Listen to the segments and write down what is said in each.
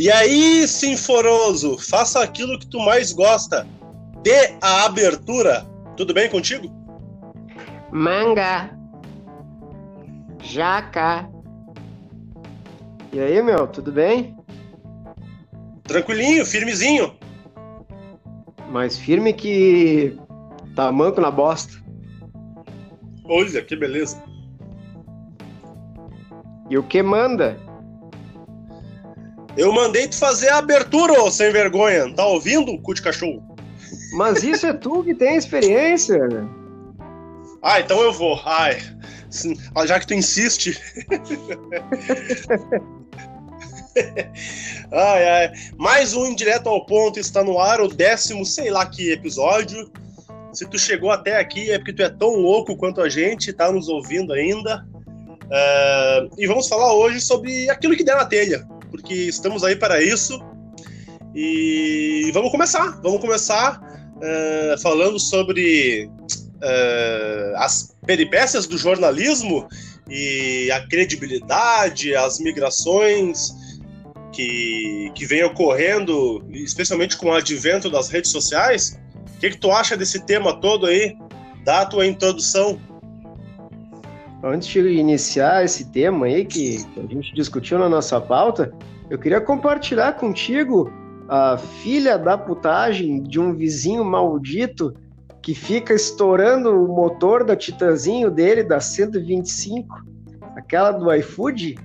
E aí, Sinforoso, faça aquilo que tu mais gosta. Dê a abertura. Tudo bem contigo? Manga. Jaca. E aí, meu, tudo bem? Tranquilinho, firmezinho. Mais firme que tamanco na bosta. Olha que beleza. E o que manda? Eu mandei tu fazer a abertura, ô sem vergonha. Tá ouvindo, cu de cachorro? Mas isso é tu que tem experiência. Ah, então eu vou. Ai, já que tu insiste. ai, ai. Mais um Indireto ao Ponto está no ar, o décimo, sei lá que episódio. Se tu chegou até aqui é porque tu é tão louco quanto a gente, tá nos ouvindo ainda. Uh, e vamos falar hoje sobre aquilo que der na telha, porque estamos aí para isso. E vamos começar, vamos começar uh, falando sobre uh, as peripécias do jornalismo e a credibilidade, as migrações que, que vem ocorrendo, especialmente com o advento das redes sociais. O que, que tu acha desse tema todo aí? Dá a tua introdução. Antes de iniciar esse tema aí que, a gente discutiu na nossa pauta, eu queria compartilhar contigo a filha da putagem de um vizinho maldito que fica estourando o motor da Titanzinho dele, da 125, aquela do iFood.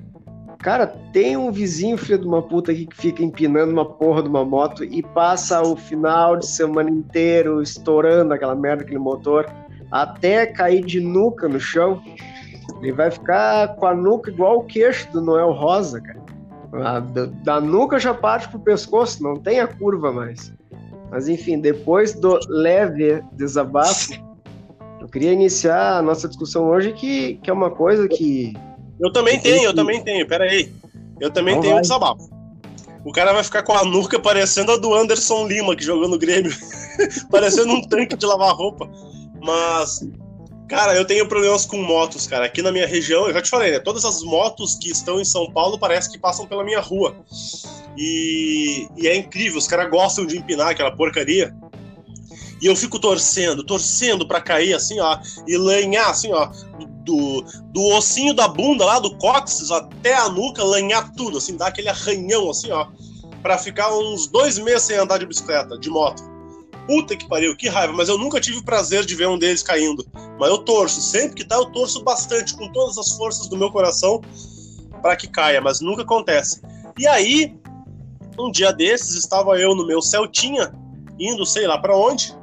Cara, tem um vizinho filho de uma puta aqui que fica empinando uma porra de uma moto e passa o final de semana inteiro estourando aquela merda, aquele motor, até cair de nuca no chão. Ele vai ficar com a nuca igual o queixo do Noel Rosa, cara. A, da, da nuca já parte pro pescoço, não tem a curva mais. Mas enfim, depois do leve desabafo, eu queria iniciar a nossa discussão hoje, que, que é uma coisa que. Eu também tenho, eu também tenho, peraí. Eu também tenho vai. um desabafo. O cara vai ficar com a nuca parecendo a do Anderson Lima, que jogou no Grêmio. parecendo um tanque de lavar roupa. Mas Cara, eu tenho problemas com motos, cara. Aqui na minha região, eu já te falei, né? Todas as motos que estão em São Paulo parece que passam pela minha rua. E, e é incrível, os caras gostam de empinar aquela porcaria. E eu fico torcendo, torcendo para cair assim, ó, e lanhar assim, ó, do, do ossinho da bunda lá, do cóccix até a nuca, lanhar tudo, assim, dar aquele arranhão assim, ó, para ficar uns dois meses sem andar de bicicleta, de moto. Puta que pariu, que raiva, mas eu nunca tive o prazer de ver um deles caindo. Mas eu torço, sempre que tá, eu torço bastante, com todas as forças do meu coração, para que caia, mas nunca acontece. E aí, um dia desses, estava eu no meu Celtinha, indo sei lá para onde,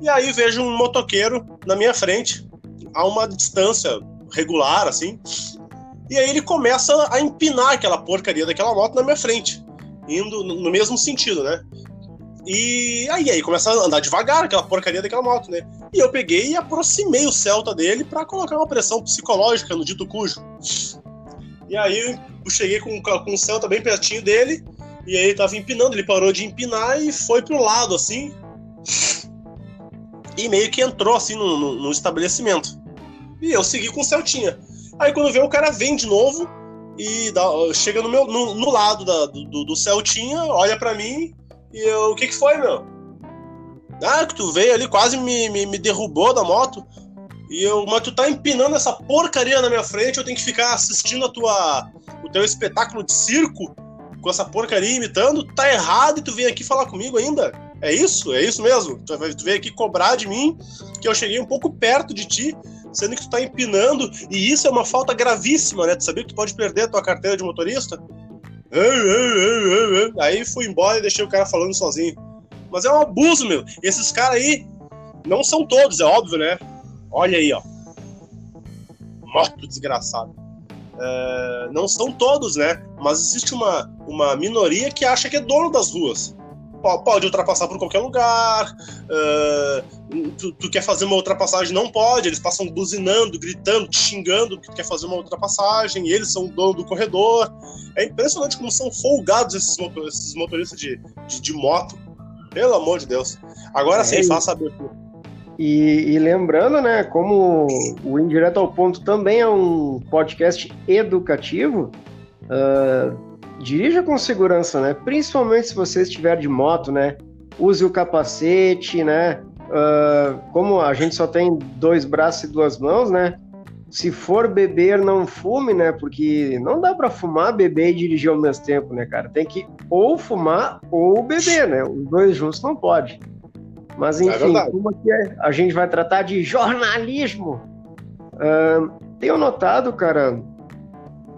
e aí vejo um motoqueiro na minha frente, a uma distância regular, assim, e aí ele começa a empinar aquela porcaria daquela moto na minha frente, indo no mesmo sentido, né? E aí, aí começa a andar devagar aquela porcaria daquela moto, né? E eu peguei e aproximei o Celta dele para colocar uma pressão psicológica no dito cujo. E aí eu cheguei com, com o Celta bem pertinho dele, e aí ele tava empinando, ele parou de empinar e foi pro lado, assim. E meio que entrou, assim, no, no, no estabelecimento. E eu segui com o Celtinha. Aí quando vê o cara vem de novo e dá, chega no, meu, no, no lado da, do, do Celtinha, olha para mim e eu, o que que foi, meu? Ah, que tu veio ali, quase me, me, me derrubou da moto. E eu, mas tu tá empinando essa porcaria na minha frente, eu tenho que ficar assistindo a tua, o teu espetáculo de circo com essa porcaria imitando, tá errado e tu vem aqui falar comigo ainda? É isso? É isso mesmo? Tu, tu veio aqui cobrar de mim que eu cheguei um pouco perto de ti, sendo que tu tá empinando, e isso é uma falta gravíssima, né? Tu sabia que tu pode perder a tua carteira de motorista? Aí fui embora e deixei o cara falando sozinho. Mas é um abuso, meu. Esses caras aí não são todos, é óbvio, né? Olha aí, ó. Moto desgraçado. É, não são todos, né? Mas existe uma, uma minoria que acha que é dono das ruas pode ultrapassar por qualquer lugar. Uh, tu, tu, quer fazer uma ultrapassagem, não pode. Eles passam buzinando, gritando, te xingando que tu quer fazer uma ultrapassagem. E eles são o dono do corredor. É impressionante como são folgados esses, motor, esses motoristas de, de, de, moto. Pelo amor de Deus. Agora é, sim, faça a abertura. E, e, lembrando, né, como o Indireto ao Ponto também é um podcast educativo, uh, dirija com segurança, né? Principalmente se você estiver de moto, né? Use o capacete, né? Uh, como a gente só tem dois braços e duas mãos, né? Se for beber, não fume, né? Porque não dá para fumar, beber e dirigir ao mesmo tempo, né, cara? Tem que ou fumar ou beber, né? Os dois juntos não pode. Mas é enfim, é como que é? a gente vai tratar de jornalismo. Uh, tenho notado, cara,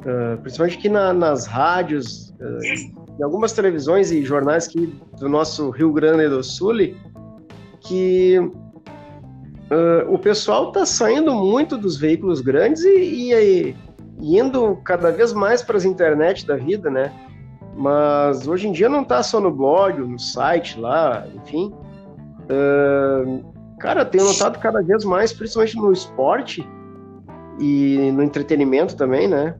uh, principalmente aqui na, nas rádios, uh, em algumas televisões e jornais aqui do nosso Rio Grande do Sul, que uh, o pessoal está saindo muito dos veículos grandes e, e, e indo cada vez mais para as internet da vida, né? Mas hoje em dia não está só no blog, no site lá, enfim. Cara, tenho notado cada vez mais, principalmente no esporte e no entretenimento também, né?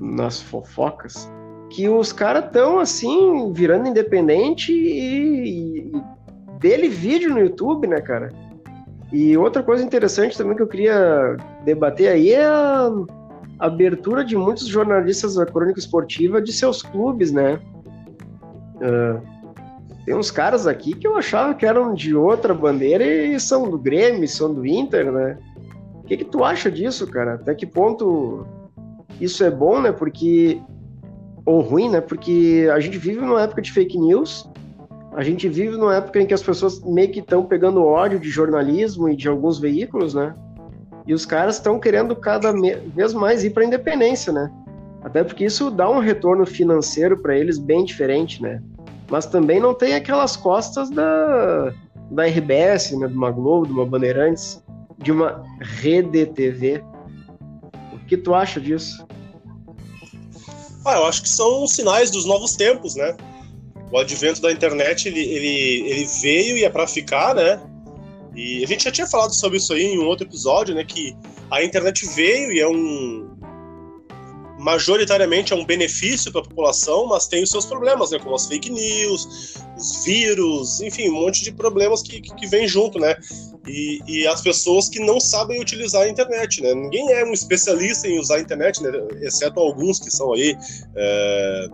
Nas fofocas, que os caras estão assim, virando independente e, e dele vídeo no YouTube, né, cara? E outra coisa interessante também que eu queria debater aí é a abertura de muitos jornalistas da crônica esportiva de seus clubes, né? Uh, tem uns caras aqui que eu achava que eram de outra bandeira e são do Grêmio, são do Inter, né? O que, que tu acha disso, cara? Até que ponto isso é bom, né? Porque. Ou ruim, né? Porque a gente vive numa época de fake news. A gente vive numa época em que as pessoas meio que estão pegando ódio de jornalismo e de alguns veículos, né? E os caras estão querendo cada vez mais ir para a independência, né? Até porque isso dá um retorno financeiro para eles bem diferente, né? Mas também não tem aquelas costas da, da RBS, né? De uma Globo, de uma Bandeirantes, de uma rede TV que tu acha disso? Ah, eu acho que são sinais dos novos tempos, né? O advento da internet, ele, ele, ele veio e é para ficar, né? E a gente já tinha falado sobre isso aí em um outro episódio, né? Que a internet veio e é um, majoritariamente é um benefício para a população, mas tem os seus problemas, né? Como as fake news, os vírus, enfim, um monte de problemas que, que, que vem junto, né? E, e, as pessoas que não sabem utilizar a internet, né? Ninguém é um especialista em usar a internet, né? Exceto alguns que são aí é,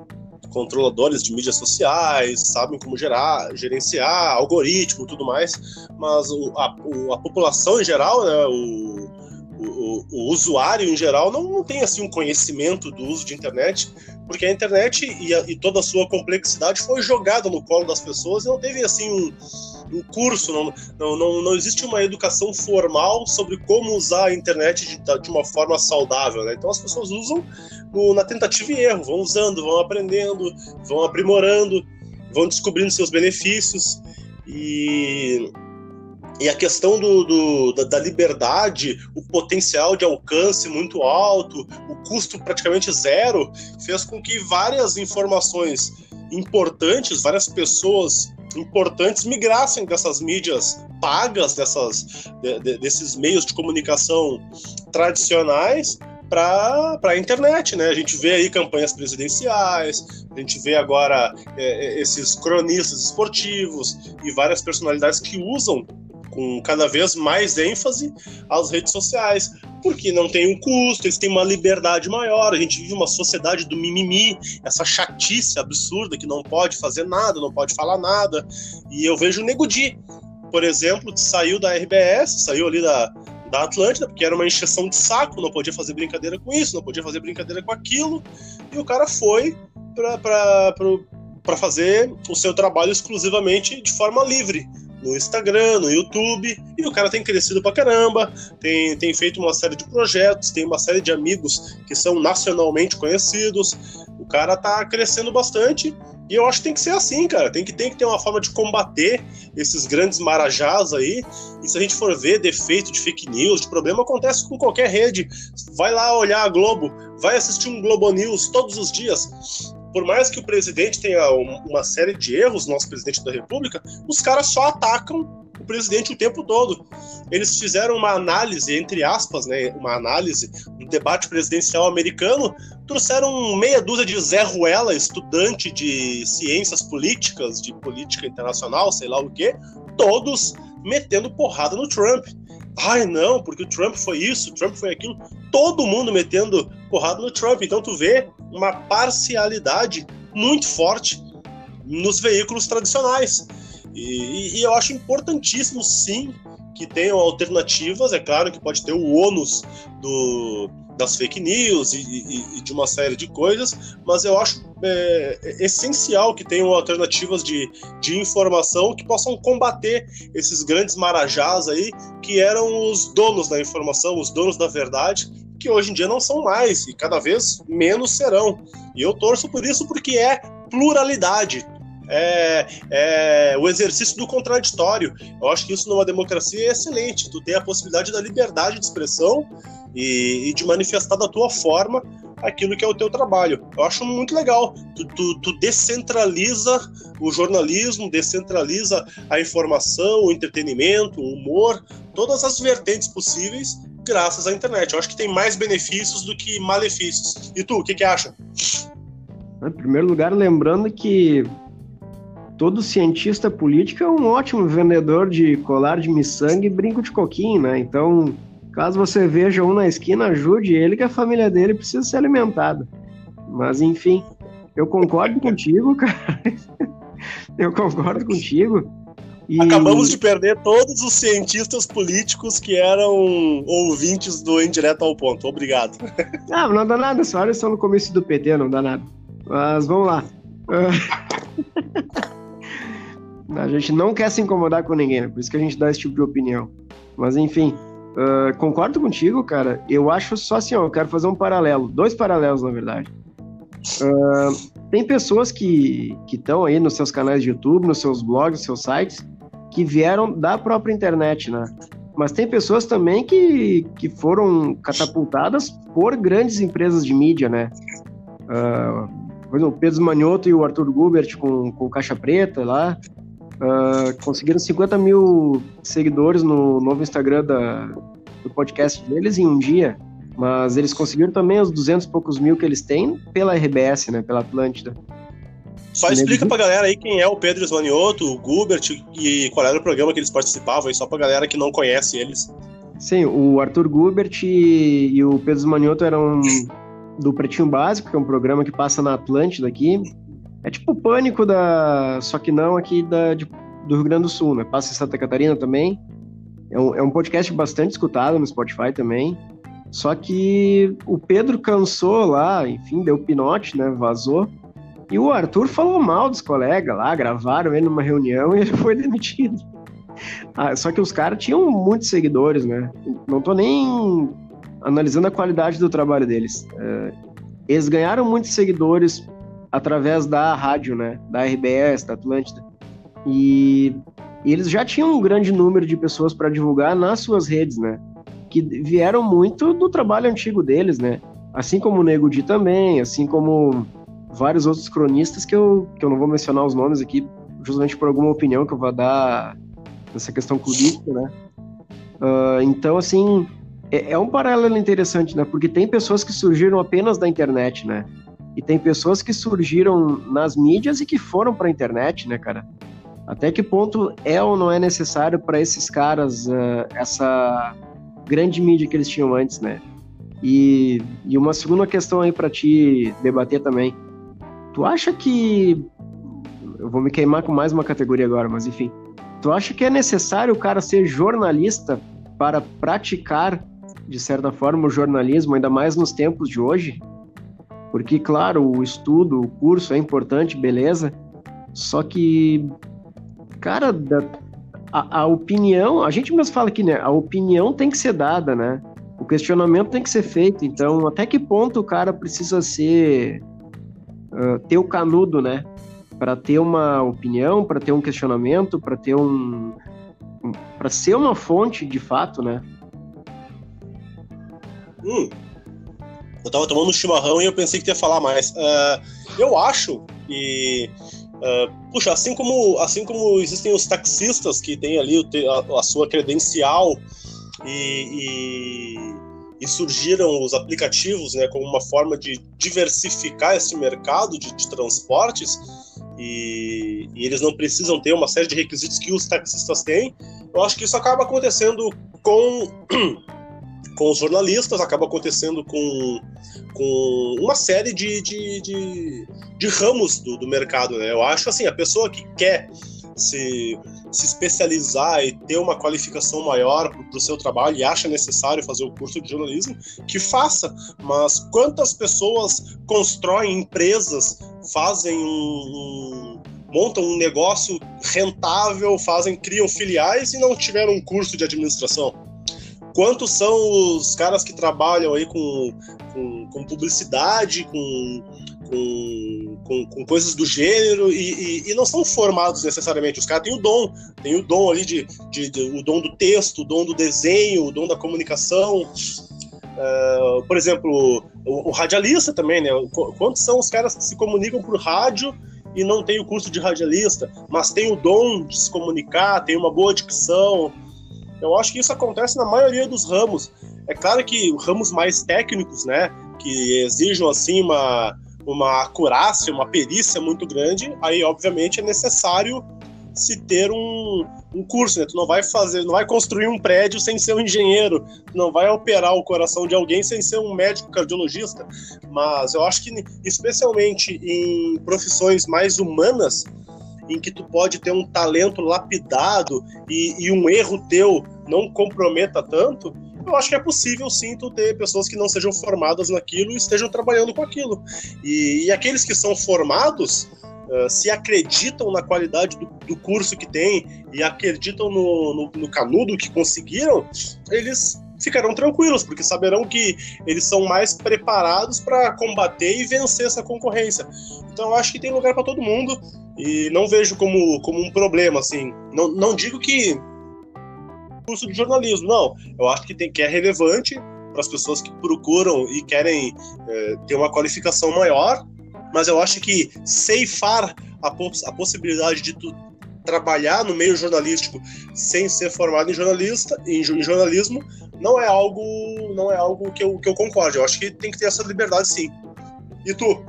controladores de mídias sociais, sabem como gerar, gerenciar algoritmo, tudo mais. Mas o, a, o, a população em geral, né? O, o, o, usuário em geral não, não, tem assim um conhecimento do uso de internet, porque a internet e, a, e, toda a sua complexidade foi jogada no colo das pessoas e não teve assim um, um curso, não, não, não, não, existe uma educação formal sobre como usar a internet de, de uma forma saudável. Né? Então as pessoas usam no, na tentativa e erro, vão usando, vão aprendendo, vão aprimorando, vão descobrindo seus benefícios e e a questão do, do da, da, liberdade, o potencial de alcance muito alto, o custo praticamente zero, fez com que várias informações importantes, várias pessoas importantes migrassem dessas mídias pagas, dessas, de, de, desses meios de comunicação tradicionais para a internet, né? A gente vê aí campanhas presidenciais, a gente vê agora é, é esses cronistas esportivos e várias personalidades que usam com cada vez mais ênfase às redes sociais, porque não tem um custo, eles têm uma liberdade maior. A gente vive uma sociedade do mimimi, essa chatice absurda que não pode fazer nada, não pode falar nada. E eu vejo o Nego Di, por exemplo, que saiu da RBS, saiu ali da, da Atlântida, porque era uma encheção de saco, não podia fazer brincadeira com isso, não podia fazer brincadeira com aquilo, e o cara foi para fazer o seu trabalho exclusivamente de forma livre no Instagram, no YouTube, e o cara tem crescido pra caramba, tem, tem feito uma série de projetos, tem uma série de amigos que são nacionalmente conhecidos, o cara tá crescendo bastante, e eu acho que tem que ser assim, cara, tem que, tem que ter uma forma de combater esses grandes marajás aí, e se a gente for ver defeito de fake news, de problema, acontece com qualquer rede, vai lá olhar a Globo, vai assistir um Globo News todos os dias, por mais que o presidente tenha uma série de erros, nosso presidente da República, os caras só atacam o presidente o tempo todo. Eles fizeram uma análise, entre aspas, né, uma análise do debate presidencial americano, trouxeram meia dúzia de Zé Ruela, estudante de ciências políticas, de política internacional, sei lá o quê, todos metendo porrada no Trump. Ai, não, porque o Trump foi isso, o Trump foi aquilo. Todo mundo metendo porrada no Trump. Então tu vê uma parcialidade muito forte nos veículos tradicionais. E, e, eu acho importantíssimo, sim, que tenham alternativas. É claro que pode ter o ônus do, das fake news e, e, e, de uma série de coisas, mas eu acho é, essencial que tenham alternativas de, de informação que possam combater esses grandes marajás aí, que eram os donos da informação, os donos da verdade, que hoje em dia não são mais e cada vez menos serão. E eu torço por isso porque é pluralidade é, é, o exercício do contraditório. Eu acho que isso numa democracia é excelente. Tu tem a possibilidade da liberdade de expressão e, e de manifestar da tua forma aquilo que é o teu trabalho. Eu acho muito legal. Tu, tu, tu, descentraliza o jornalismo, descentraliza a informação, o entretenimento, o humor, todas as vertentes possíveis graças à internet. Eu acho que tem mais benefícios do que malefícios. E tu, o que, que acha? Em primeiro lugar, lembrando que todo cientista político é um ótimo vendedor de colar de miçangue e brinco de coquinho, né? Então, caso você veja um na esquina, ajude ele que a família dele precisa ser alimentada. Mas, enfim, eu concordo contigo, cara. eu concordo contigo. E... Acabamos de perder todos os cientistas políticos que eram ouvintes do Indireto ao Ponto. Obrigado. Ah, não dá nada, só eles estão no começo do PT, não dá nada. Mas vamos lá. A gente não quer se incomodar com ninguém, né? por isso que a gente dá esse tipo de opinião. Mas enfim, uh, concordo contigo, cara. Eu acho só assim, ó, eu quero fazer um paralelo, dois paralelos na verdade. Uh, tem pessoas que estão aí nos seus canais de YouTube, nos seus blogs, nos seus sites, que vieram da própria internet, né? Mas tem pessoas também que, que foram catapultadas por grandes empresas de mídia, né? Uh, por exemplo, o Pedro Manioto e o Arthur Gubert com, com Caixa Preta lá. Uh, conseguiram 50 mil seguidores no novo Instagram da, do podcast deles em um dia, mas eles conseguiram também os 200 e poucos mil que eles têm pela RBS, né, pela Atlântida. Só explica pra galera aí quem é o Pedro Smanioto, o Gubert e qual era o programa que eles participavam, aí só pra galera que não conhece eles. Sim, o Arthur Gubert e, e o Pedro Smanioto eram do Pretinho Básico, que é um programa que passa na Atlântida aqui, é tipo o pânico da. Só que não aqui da, de, do Rio Grande do Sul, né? Passa em Santa Catarina também. É um, é um podcast bastante escutado no Spotify também. Só que o Pedro cansou lá, enfim, deu pinote, né? Vazou. E o Arthur falou mal dos colegas lá, gravaram ele numa reunião e ele foi demitido. Ah, só que os caras tinham muitos seguidores, né? Não tô nem analisando a qualidade do trabalho deles. É, eles ganharam muitos seguidores através da rádio, né? Da RBS, da Atlântida. E, eles já tinham um grande número de pessoas para divulgar nas suas redes, né? Que vieram muito do trabalho antigo deles, né? Assim como o Nego Di também, assim como vários outros cronistas que eu, que eu não vou mencionar os nomes aqui, justamente por alguma opinião que eu vou dar nessa questão clubística, né? Uh, então, assim, é, é, um paralelo interessante, né? Porque tem pessoas que surgiram apenas da internet, né? E tem pessoas que surgiram nas mídias e que foram para a internet, né, cara? Até que ponto é ou não é necessário para esses caras uh, essa grande mídia que eles tinham antes, né? E, e uma segunda questão aí para te debater também. Tu acha que. Eu vou me queimar com mais uma categoria agora, mas enfim. Tu acha que é necessário o cara ser jornalista para praticar, de certa forma, o jornalismo, ainda mais nos tempos de hoje? Porque, claro, o estudo, o curso é importante, beleza. Só que, cara, a, a opinião, a gente mesmo fala aqui, né? A opinião tem que ser dada, né? O questionamento tem que ser feito. Então, até que ponto o cara precisa ser. Uh, ter o canudo, né? Para ter uma opinião, para ter um questionamento, para ter um. um para ser uma fonte de fato, né? Hum, eu tava tomando um chimarrão e eu pensei que ia falar mais. Uh, eu acho que. Uh, puxa, assim como, assim como existem os taxistas que têm ali a, a sua credencial e, e, e, surgiram os aplicativos né, como uma forma de diversificar esse mercado de, de transportes e, e, eles não precisam ter uma série de requisitos que os taxistas têm, eu acho que isso acaba acontecendo com com os jornalistas, acaba acontecendo com, com uma série de, de, de, de ramos do, do mercado. Né? Eu acho assim, a pessoa que quer se, se especializar e ter uma qualificação maior para o seu trabalho e acha necessário fazer o curso de jornalismo, que faça. Mas quantas pessoas constroem empresas, fazem um, um montam um negócio rentável, fazem, criam filiais e não tiveram um curso de administração? Quantos são os caras que trabalham aí com, com, com publicidade, com com, com, com, coisas do gênero e, e, e, não são formados necessariamente. Os caras têm o dom, tem o dom ali de, de, de, o dom do texto, o dom do desenho, o dom da comunicação. Uh, por exemplo, o, o, radialista também, né? Quantos são os caras que se comunicam por rádio e não tem o curso de radialista, mas tem o dom de se comunicar, tem uma boa dicção. Eu acho que isso acontece na maioria dos ramos. É claro que ramos mais técnicos, né, que exijam assim uma uma acurácia, uma perícia muito grande, aí obviamente é necessário se ter um, um curso, né? Tu não vai fazer, não vai construir um prédio sem ser um engenheiro, tu não vai operar o coração de alguém sem ser um médico cardiologista. Mas eu acho que, especialmente em profissões mais humanas, em que tu pode ter um talento lapidado e, e um erro teu não comprometa tanto, eu acho que é possível sim tu ter pessoas que não sejam formadas naquilo e estejam trabalhando com aquilo. E, e aqueles que são formados, uh, se acreditam na qualidade do, do, curso que tem e acreditam no, no, no canudo que conseguiram, eles ficarão tranquilos, porque saberão que eles são mais preparados para combater e vencer essa concorrência. Então eu acho que tem lugar para todo mundo e não vejo como, como um problema assim. Não, não digo que curso de jornalismo. Não, eu acho que, tem, que é relevante para as pessoas que procuram e querem é, ter uma qualificação maior, mas eu acho que ceifar a, poss a possibilidade de tu trabalhar no meio jornalístico sem ser formado em jornalista em, em, jornalismo não é algo não é algo que eu, que eu concordo. Eu acho que tem que ter essa liberdade sim. E tu?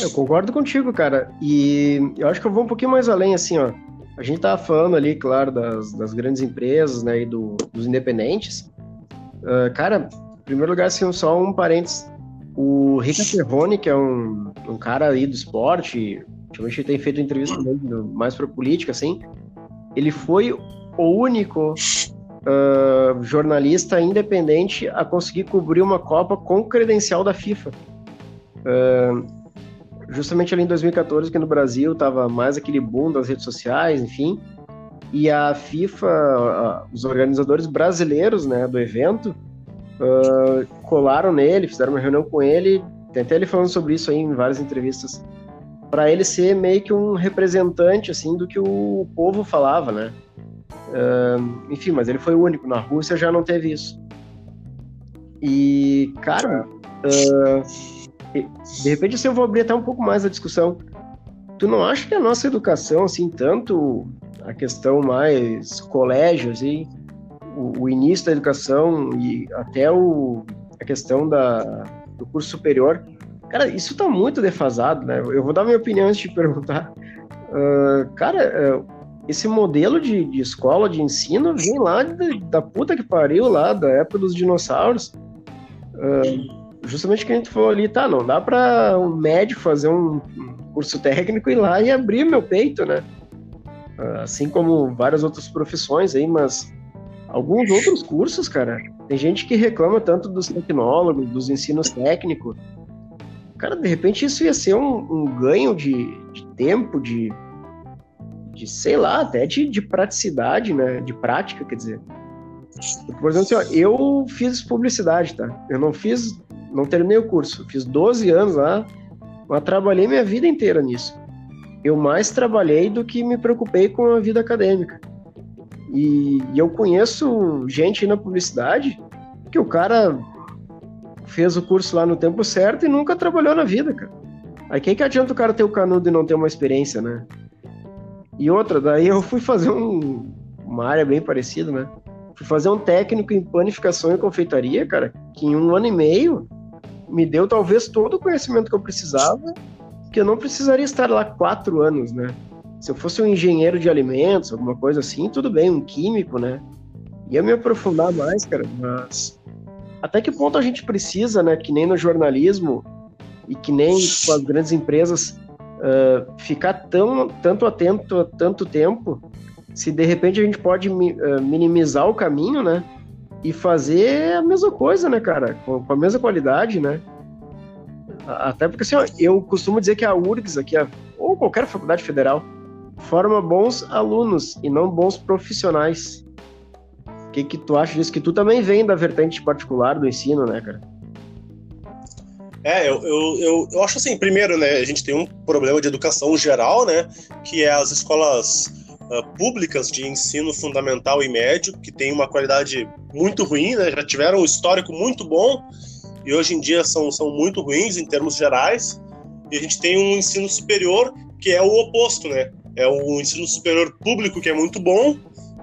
Eu concordo contigo, cara. E eu acho que eu vou um pouquinho mais além, assim, ó. A gente estava falando ali, claro, das, das grandes empresas, né, e do, dos independentes. Uh, cara, em primeiro lugar, assim, só um parênteses. O Rica Ferroni, que é um, um cara aí do esporte, ultimamente ele tem feito entrevista mais para política, assim, ele foi o único uh, jornalista independente a conseguir cobrir uma Copa com credencial da FIFA. Uh, justamente ali em 2014, que no Brasil tava mais aquele boom das redes sociais, enfim, e a FIFA, os organizadores brasileiros, né, do evento, uh, colaram nele, fizeram uma reunião com ele, tem até ele falando sobre isso aí em várias entrevistas, para ele ser meio que um representante, assim, do que o povo falava, né. Uh, enfim, mas ele foi o único. Na Rússia já não teve isso. E, cara, uh, de repente, assim, eu vou abrir até um pouco mais a discussão. Tu não acha que a nossa educação, assim, tanto a questão mais colégio, assim, o, o início da educação e até o, a questão da, do curso superior, cara, isso tá muito defasado, né? Eu vou dar minha opinião antes de perguntar. Uh, cara, uh, esse modelo de, de, escola, de ensino, vem lá de, da puta que pariu, lá da época dos dinossauros. Uh, justamente que a gente falou ali, tá, não dá para um médico fazer um curso técnico e ir lá e abrir meu peito, né? Assim como várias outras profissões aí, mas alguns outros cursos, cara, tem gente que reclama tanto dos tecnólogos, dos ensinos técnicos. Cara, de repente isso ia ser um, um ganho de, de, tempo, de, de, sei lá, até de, de praticidade, né? De prática, quer dizer. Por exemplo, assim, ó, eu fiz publicidade, tá? Eu não fiz não terminei o curso. Fiz 12 anos lá, mas trabalhei minha vida inteira nisso. Eu mais trabalhei do que me preocupei com a vida acadêmica. E, e eu conheço gente na publicidade que o cara fez o curso lá no tempo certo e nunca trabalhou na vida, cara. Aí quem que adianta o cara ter o canudo e não ter uma experiência, né? E outra, daí eu fui fazer um, uma área bem parecida, né? Fui fazer um técnico em panificação e confeitaria, cara, que em um ano e meio me deu talvez todo o conhecimento que eu precisava, que eu não precisaria estar lá quatro anos, né? Se eu fosse um engenheiro de alimentos, alguma coisa assim, tudo bem, um químico, né? Ia me aprofundar mais, cara, mas até que ponto a gente precisa, né, que nem no jornalismo e que nem com as grandes empresas, uh, ficar tão, tanto atento a tanto tempo, se de repente a gente pode uh, minimizar o caminho, né, e fazer a mesma coisa, né, cara, com, com a mesma qualidade, né. Até porque assim, ó, eu costumo dizer que a URGS aqui, ou qualquer faculdade federal, forma bons alunos e não bons profissionais. O que, que tu acha disso? Que tu também vem da vertente particular do ensino, né, cara? É, eu, eu, eu, eu, acho assim, primeiro, né, a gente tem um problema de educação geral, né, que é as escolas uh, públicas de ensino fundamental e médio, que tem uma qualidade muito ruim, né, já tiveram um histórico muito bom e hoje em dia são, são muito ruins em termos gerais, e a gente tem um ensino superior que é o oposto, né, é o ensino superior público que é muito bom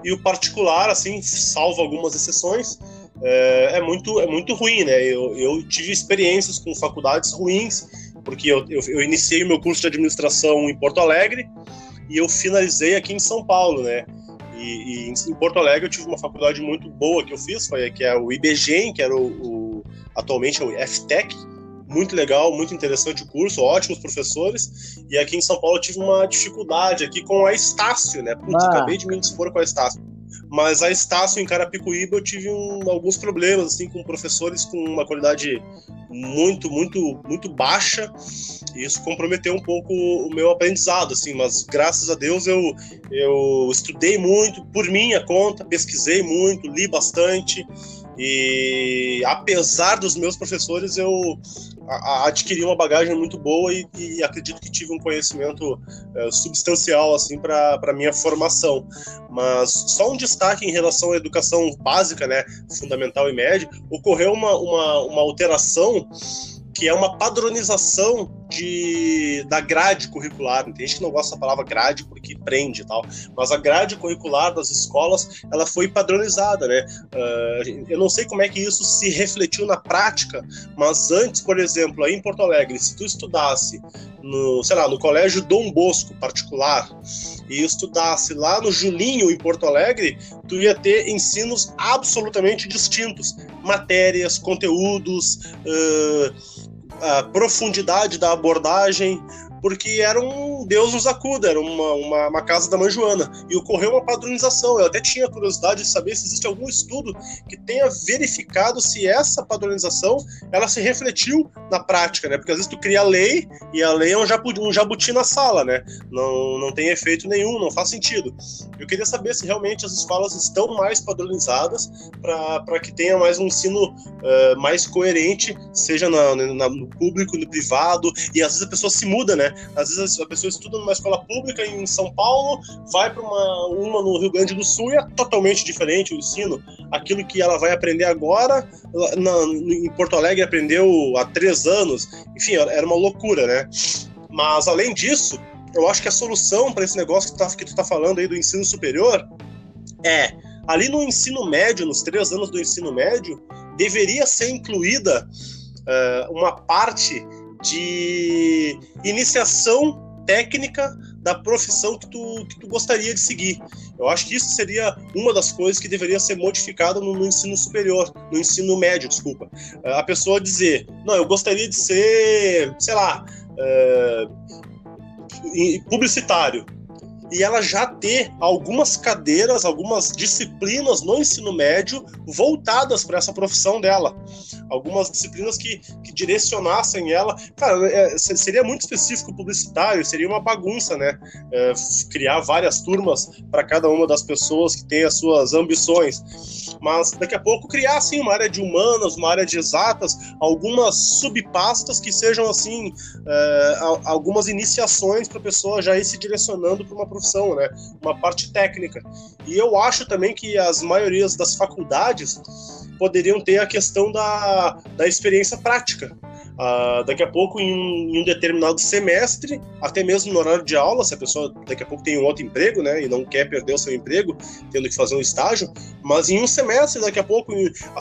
e o particular, assim, salvo algumas exceções, é, é muito, é muito ruim, né? Eu, eu tive experiências com faculdades ruins, porque eu, eu, eu iniciei o meu curso de administração em Porto Alegre e eu finalizei aqui em São Paulo, né? E, e, em Porto Alegre eu tive uma faculdade muito boa que eu fiz, foi que é o IBGEM, que era o, o atualmente é o FTEC, muito legal, muito interessante o curso, ótimos professores. E aqui em São Paulo eu tive uma dificuldade aqui com a Estácio, né? Putz, ah. acabei de me dispor com a Estácio. Mas a Estácio em Carapicuíba eu tive um, alguns problemas assim com professores com uma qualidade muito, muito, muito baixa. E isso comprometeu um pouco o meu aprendizado, assim, mas graças a Deus eu, eu estudei muito por minha conta, pesquisei muito, li bastante. E apesar dos meus professores, eu adquiri uma bagagem muito boa e, e acredito que tive um conhecimento é, substancial assim para minha formação. Mas só um destaque em relação à educação básica, né, fundamental e média, ocorreu uma, uma, uma alteração que é uma padronização de, da grade curricular. Tem gente que não gosta da palavra grade porque prende e tal, mas a grade curricular das escolas ela foi padronizada, né? Uh, eu não sei como é que isso se refletiu na prática, mas antes, por exemplo, aí em Porto Alegre, se tu estudasse no, sei lá, no colégio Dom Bosco particular e estudasse lá no Julinho em Porto Alegre, tu ia ter ensinos absolutamente distintos, matérias, conteúdos. Uh, a profundidade da abordagem, porque era um Deus nos acuda, era uma, uma, uma, casa da mãe Joana. E ocorreu uma padronização. Eu até tinha curiosidade de saber se existe algum estudo que tenha verificado se essa padronização ela se refletiu na prática, né? Porque às vezes tu cria a lei e a lei é um jabuti, um jabuti na sala, né? Não, não tem efeito nenhum, não faz sentido. Eu queria saber se realmente as escolas estão mais padronizadas para que tenha mais um ensino uh, mais coerente, seja na, na, no público, no privado, e às vezes a pessoa se muda, né? Às vezes a pessoa estuda numa escola pública em São Paulo, vai para uma, uma no Rio Grande do Sul e é totalmente diferente o ensino. Aquilo que ela vai aprender agora, na, em Porto Alegre aprendeu há três anos. Enfim, era uma loucura, né? Mas além disso, eu acho que a solução para esse negócio que tá, que tu tá falando aí do ensino superior é ali no ensino médio, nos três anos do ensino médio, deveria ser incluída uh, uma parte de iniciação técnica da profissão que tu, que tu gostaria de seguir. Eu acho que isso seria uma das coisas que deveria ser modificada no, no ensino superior, no ensino médio, desculpa. A pessoa dizer, não, eu gostaria de ser, sei lá, uh, publicitário e ela já ter algumas cadeiras, algumas disciplinas no ensino médio voltadas para essa profissão dela. Algumas disciplinas que, que direcionassem ela. Cara, é, seria muito específico publicitário, seria uma bagunça, né? É, criar várias turmas para cada uma das pessoas que tem as suas ambições. Mas daqui a pouco criar, assim, uma área de humanas, uma área de exatas, algumas subpastas que sejam, assim, é, algumas iniciações para a pessoa já ir se direcionando para uma profissão né? Uma parte técnica. E eu acho também que as maiorias das faculdades poderiam ter a questão da, da experiência prática. Uh, daqui a pouco, em um, em um, determinado semestre, até mesmo no horário de aula, se a pessoa daqui a pouco tem um outro emprego, né, e não quer perder o seu emprego, tendo que fazer um estágio, mas em um semestre, daqui a pouco,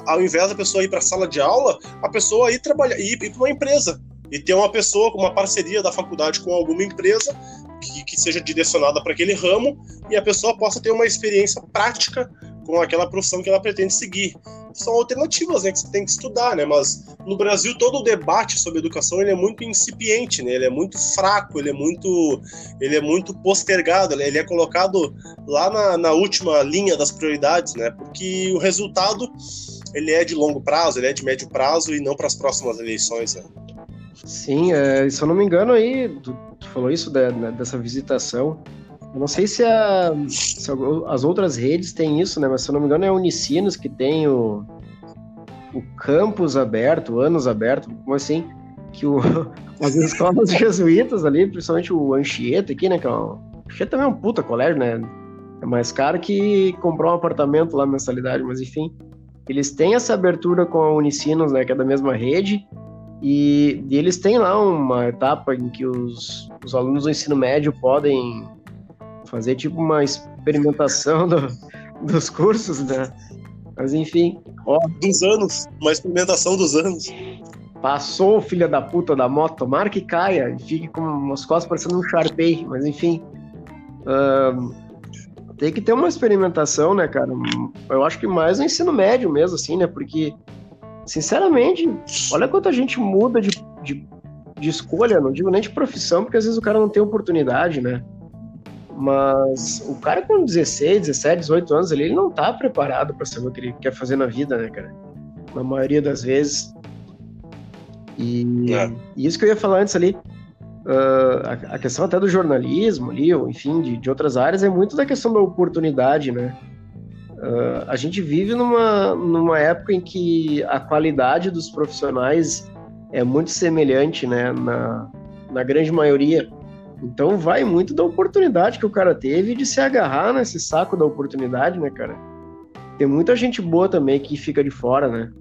ao invés da pessoa ir para a sala de aula, a pessoa ir trabalhar, ir, ir para uma empresa, e ter uma pessoa com uma parceria da faculdade com alguma empresa que, que seja direcionada para aquele ramo e a pessoa possa ter uma experiência prática com aquela profissão que ela pretende seguir. São alternativas né, que você tem que estudar, né? Mas no Brasil todo o debate sobre educação ele é muito incipiente, né? Ele é muito fraco, ele é muito, ele é muito postergado, ele é colocado lá na, na última linha das prioridades, né? Porque o resultado ele é de longo prazo, ele é de médio prazo e não para as próximas eleições. Né? Sim, é, se eu não me engano aí, tu, tu falou isso da, né, dessa visitação. Eu não sei se, a, se, as outras redes têm isso, né? Mas se eu não me engano é a Unicinos que tem o, o campus aberto, anos aberto, como assim? Que o, as escolas jesuítas ali, principalmente o Anchieta aqui, né? Que é um, Anchieta também é um puta colégio, né? É mais caro que comprar um apartamento lá mensalidade, mas enfim. Eles têm essa abertura com a Unicinos, né? Que é da mesma rede. E, e, eles têm lá uma etapa em que os, os alunos do ensino médio podem fazer tipo uma experimentação do, dos cursos, né? Mas enfim, ó. Dos anos, uma experimentação dos anos. Passou, filha da puta da moto, tomara que caia e fique com umas costas parecendo um Sharpei, mas enfim. Uh, tem que ter uma experimentação, né, cara? Eu acho que mais no ensino médio mesmo, assim, né? Porque, sinceramente, olha quanta gente muda de, de, de escolha, não digo nem de profissão, porque às vezes o cara não tem oportunidade, né? Mas o cara com 16, 17, 18 anos ali, ele não tá preparado para saber o que ele quer fazer na vida, né, cara? Na maioria das vezes. E, é. e isso que eu ia falar antes ali, uh, a, a, questão até do jornalismo ali, ou enfim, de, de outras áreas, é muito da questão da oportunidade, né? Uh, a gente vive numa, numa época em que a qualidade dos profissionais é muito semelhante, né, na, na grande maioria. Então vai muito da oportunidade que o cara teve de se agarrar nesse saco da oportunidade, né, cara? Tem muita gente boa também que fica de fora, né?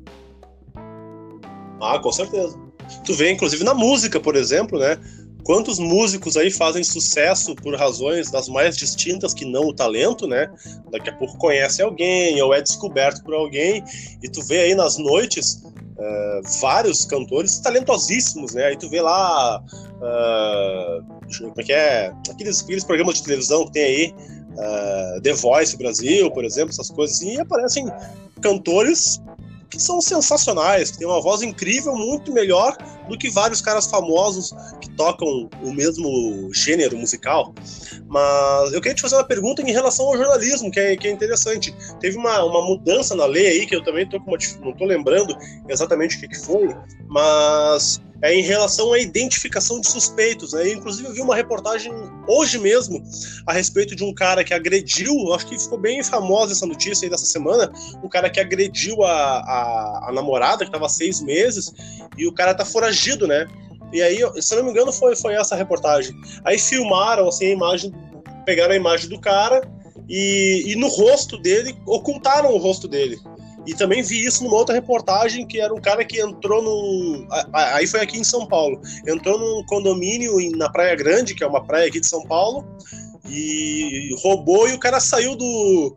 Ah, com certeza. Tu vê, inclusive, na música, por exemplo, né? Quantos músicos aí fazem sucesso por razões das mais distintas que não o talento, né? Daqui a pouco conhece alguém ou é descoberto por alguém e tu vê aí nas noites uh, vários cantores talentosíssimos, né? Aí tu vê lá uh, como é que é? Aqueles, aqueles programas de televisão que tem aí, uh, The Voice Brasil, por exemplo, essas coisas assim, e aparecem cantores que são sensacionais, que têm uma voz incrível, muito melhor do que vários caras famosos que tocam o mesmo gênero musical. Mas eu queria te fazer uma pergunta em relação ao jornalismo, que é, que é interessante. Teve uma, uma mudança na lei aí, que eu também tô uma, não estou lembrando exatamente o que, que foi, mas é, em relação à identificação de suspeitos. Né? Inclusive, eu vi uma reportagem hoje mesmo a respeito de um cara que agrediu, acho que ficou bem famosa essa notícia aí dessa semana, o cara que agrediu a, a, a namorada, que estava seis meses, e o cara tá foragido, né? E aí, se não me engano, foi, foi essa reportagem. Aí filmaram assim, a imagem, pegaram a imagem do cara e, e no rosto dele, ocultaram o rosto dele. E também vi isso numa outra reportagem que era um cara que entrou num. Aí foi aqui em São Paulo. Entrou num condomínio na Praia Grande, que é uma praia aqui de São Paulo, e roubou e o cara saiu do.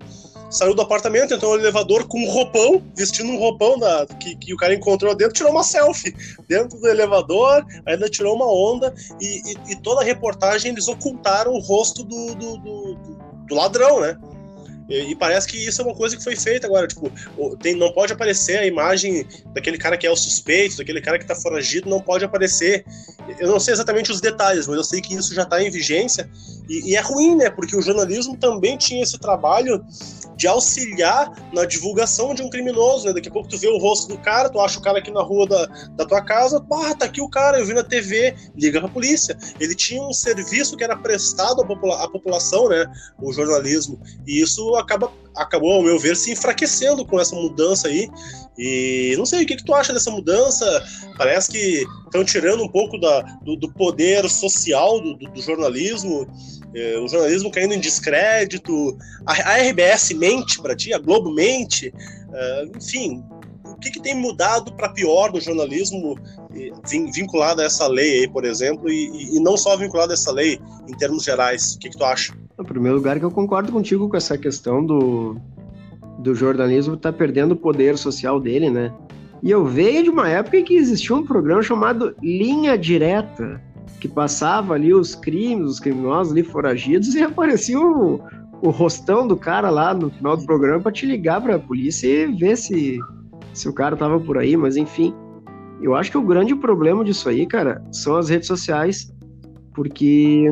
Saiu do apartamento, entrou no elevador com um roupão, vestindo um roupão da, que, que o cara encontrou dentro, tirou uma selfie dentro do elevador, ainda tirou uma onda, e, e, e toda a reportagem eles ocultaram o rosto do, do, do, do ladrão, né? E, e, parece que isso é uma coisa que foi feita agora. Tipo, tem, não pode aparecer a imagem daquele cara que é o suspeito, daquele cara que tá foragido, não pode aparecer. Eu não sei exatamente os detalhes, mas eu sei que isso já está em vigência. E, e, é ruim, né? Porque o jornalismo também tinha esse trabalho de auxiliar na divulgação de um criminoso, né? Daqui a pouco tu vê o rosto do cara, tu acha o cara aqui na rua da, da tua casa, ah, tá aqui o cara, eu vi na TV, liga pra polícia. Ele tinha um serviço que era prestado à, popula à população, né? O jornalismo. E isso acaba, acabou, ao meu ver, se enfraquecendo com essa mudança aí. E não sei, o que, que tu acha dessa mudança? Parece que estão tirando um pouco da, do, do poder social do, do, do jornalismo o jornalismo caindo em descrédito, a, RBS mente para ti, a Globo mente, é, enfim, o que, que tem mudado para pior no jornalismo vinculado a essa lei aí, por exemplo, e, e, não só vinculado a essa lei em termos gerais? O que, que tu acha? Em primeiro lugar, que eu concordo contigo com essa questão do, do jornalismo tá perdendo o poder social dele, né? E eu veio de uma época em que existia um programa chamado Linha Direta, que passava ali os crimes, os criminosos ali foragidos e aparecia um, o rostão do cara lá no final do programa para te ligar para a polícia e ver se, se o cara tava por aí, mas enfim. Eu acho que o grande problema disso aí, cara, são as redes sociais, porque